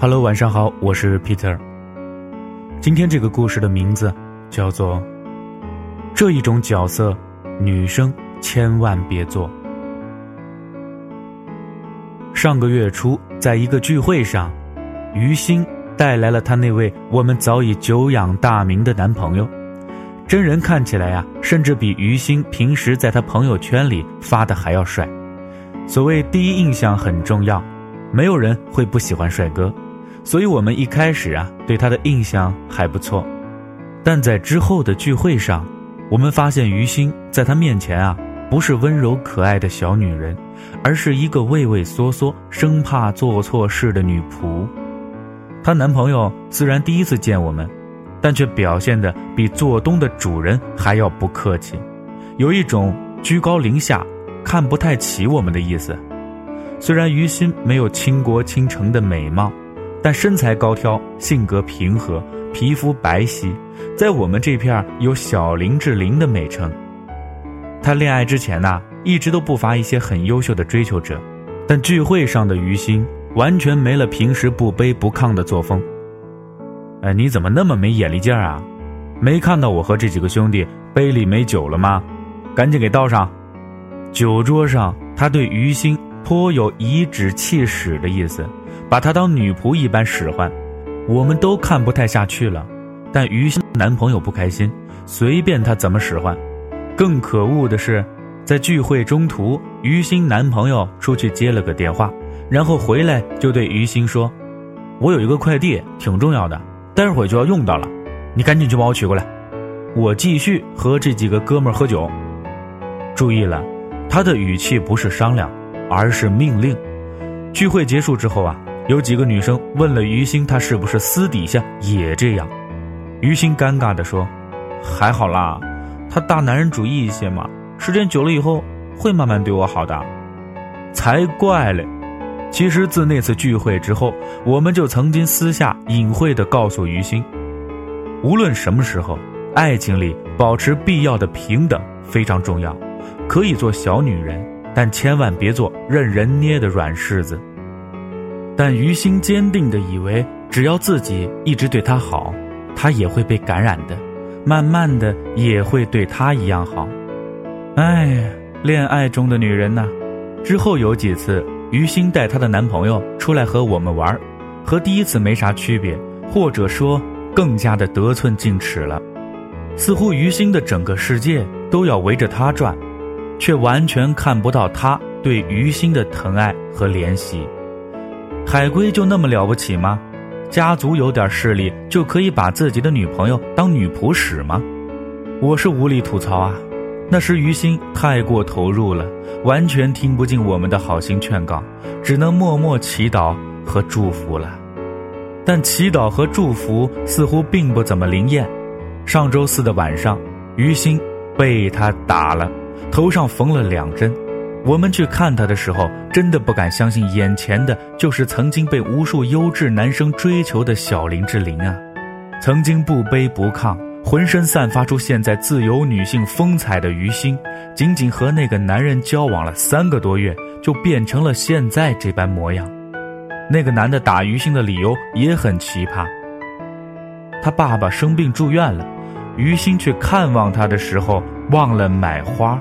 Hello，晚上好，我是 Peter。今天这个故事的名字叫做《这一种角色，女生千万别做》。上个月初，在一个聚会上，于心带来了她那位我们早已久仰大名的男朋友。真人看起来呀，甚至比于心平时在她朋友圈里发的还要帅。所谓第一印象很重要，没有人会不喜欢帅哥。所以我们一开始啊，对她的印象还不错，但在之后的聚会上，我们发现于心在她面前啊，不是温柔可爱的小女人，而是一个畏畏缩缩、生怕做错事的女仆。她男朋友虽然第一次见我们，但却表现的比做东的主人还要不客气，有一种居高临下、看不太起我们的意思。虽然于心没有倾国倾城的美貌。但身材高挑，性格平和，皮肤白皙，在我们这片有“小林志玲”的美称。他恋爱之前呐，一直都不乏一些很优秀的追求者，但聚会上的于心完全没了平时不卑不亢的作风。哎，你怎么那么没眼力劲儿啊？没看到我和这几个兄弟杯里没酒了吗？赶紧给倒上！酒桌上，他对于心颇有颐指气使的意思。把她当女仆一般使唤，我们都看不太下去了。但于心男朋友不开心，随便她怎么使唤。更可恶的是，在聚会中途，于心男朋友出去接了个电话，然后回来就对于心说：“我有一个快递，挺重要的，待会儿就要用到了，你赶紧去帮我取过来。”我继续和这几个哥们喝酒。注意了，他的语气不是商量，而是命令。聚会结束之后啊。有几个女生问了于心，她是不是私底下也这样？于心尴尬地说：“还好啦，他大男人主义一些嘛，时间久了以后会慢慢对我好的。”才怪嘞！其实自那次聚会之后，我们就曾经私下隐晦地告诉于心，无论什么时候，爱情里保持必要的平等非常重要。可以做小女人，但千万别做任人捏的软柿子。但于心坚定地以为，只要自己一直对他好，他也会被感染的，慢慢的也会对他一样好。哎，恋爱中的女人呐，之后有几次，于心带她的男朋友出来和我们玩，和第一次没啥区别，或者说更加的得寸进尺了，似乎于心的整个世界都要围着他转，却完全看不到他对于心的疼爱和怜惜。海龟就那么了不起吗？家族有点势力就可以把自己的女朋友当女仆使吗？我是无力吐槽啊。那时于心太过投入了，完全听不进我们的好心劝告，只能默默祈祷和祝福了。但祈祷和祝福似乎并不怎么灵验。上周四的晚上，于心被他打了，头上缝了两针。我们去看他的时候，真的不敢相信眼前的就是曾经被无数优质男生追求的小林志玲啊！曾经不卑不亢，浑身散发出现在自由女性风采的于心，仅仅和那个男人交往了三个多月，就变成了现在这般模样。那个男的打于心的理由也很奇葩。他爸爸生病住院了，于心去看望他的时候忘了买花。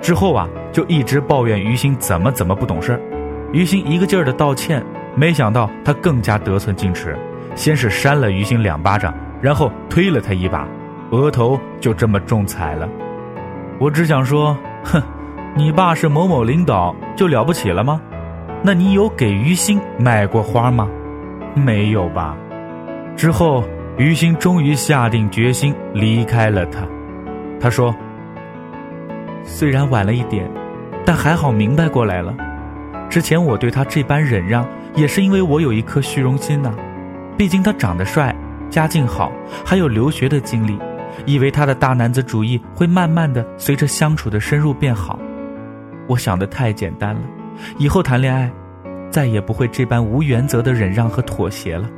之后啊，就一直抱怨于心怎么怎么不懂事儿，于心一个劲儿的道歉，没想到他更加得寸进尺，先是扇了于心两巴掌，然后推了他一把，额头就这么中彩了。我只想说，哼，你爸是某某领导就了不起了吗？那你有给于心买过花吗？没有吧？之后，于心终于下定决心离开了他，他说。虽然晚了一点，但还好明白过来了。之前我对他这般忍让，也是因为我有一颗虚荣心呐。毕竟他长得帅，家境好，还有留学的经历，以为他的大男子主义会慢慢的随着相处的深入变好。我想的太简单了，以后谈恋爱，再也不会这般无原则的忍让和妥协了。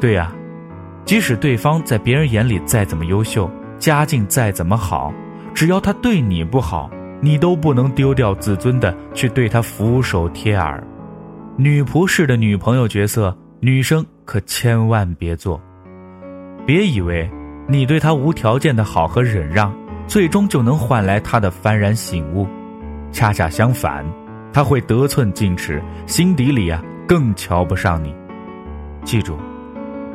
对呀，即使对方在别人眼里再怎么优秀，家境再怎么好。只要他对你不好，你都不能丢掉自尊的去对他俯首帖耳。女仆式的女朋友角色，女生可千万别做。别以为你对她无条件的好和忍让，最终就能换来她的幡然醒悟。恰恰相反，她会得寸进尺，心底里啊更瞧不上你。记住，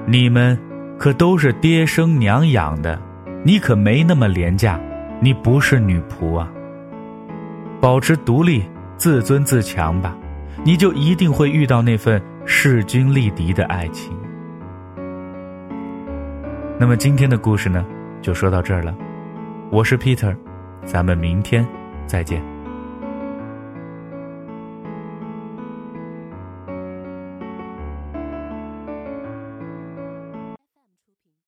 你们可都是爹生娘养的，你可没那么廉价，你不是女仆啊。保持独立，自尊自强吧。你就一定会遇到那份势均力敌的爱情。那么今天的故事呢，就说到这儿了。我是 Peter，咱们明天再见。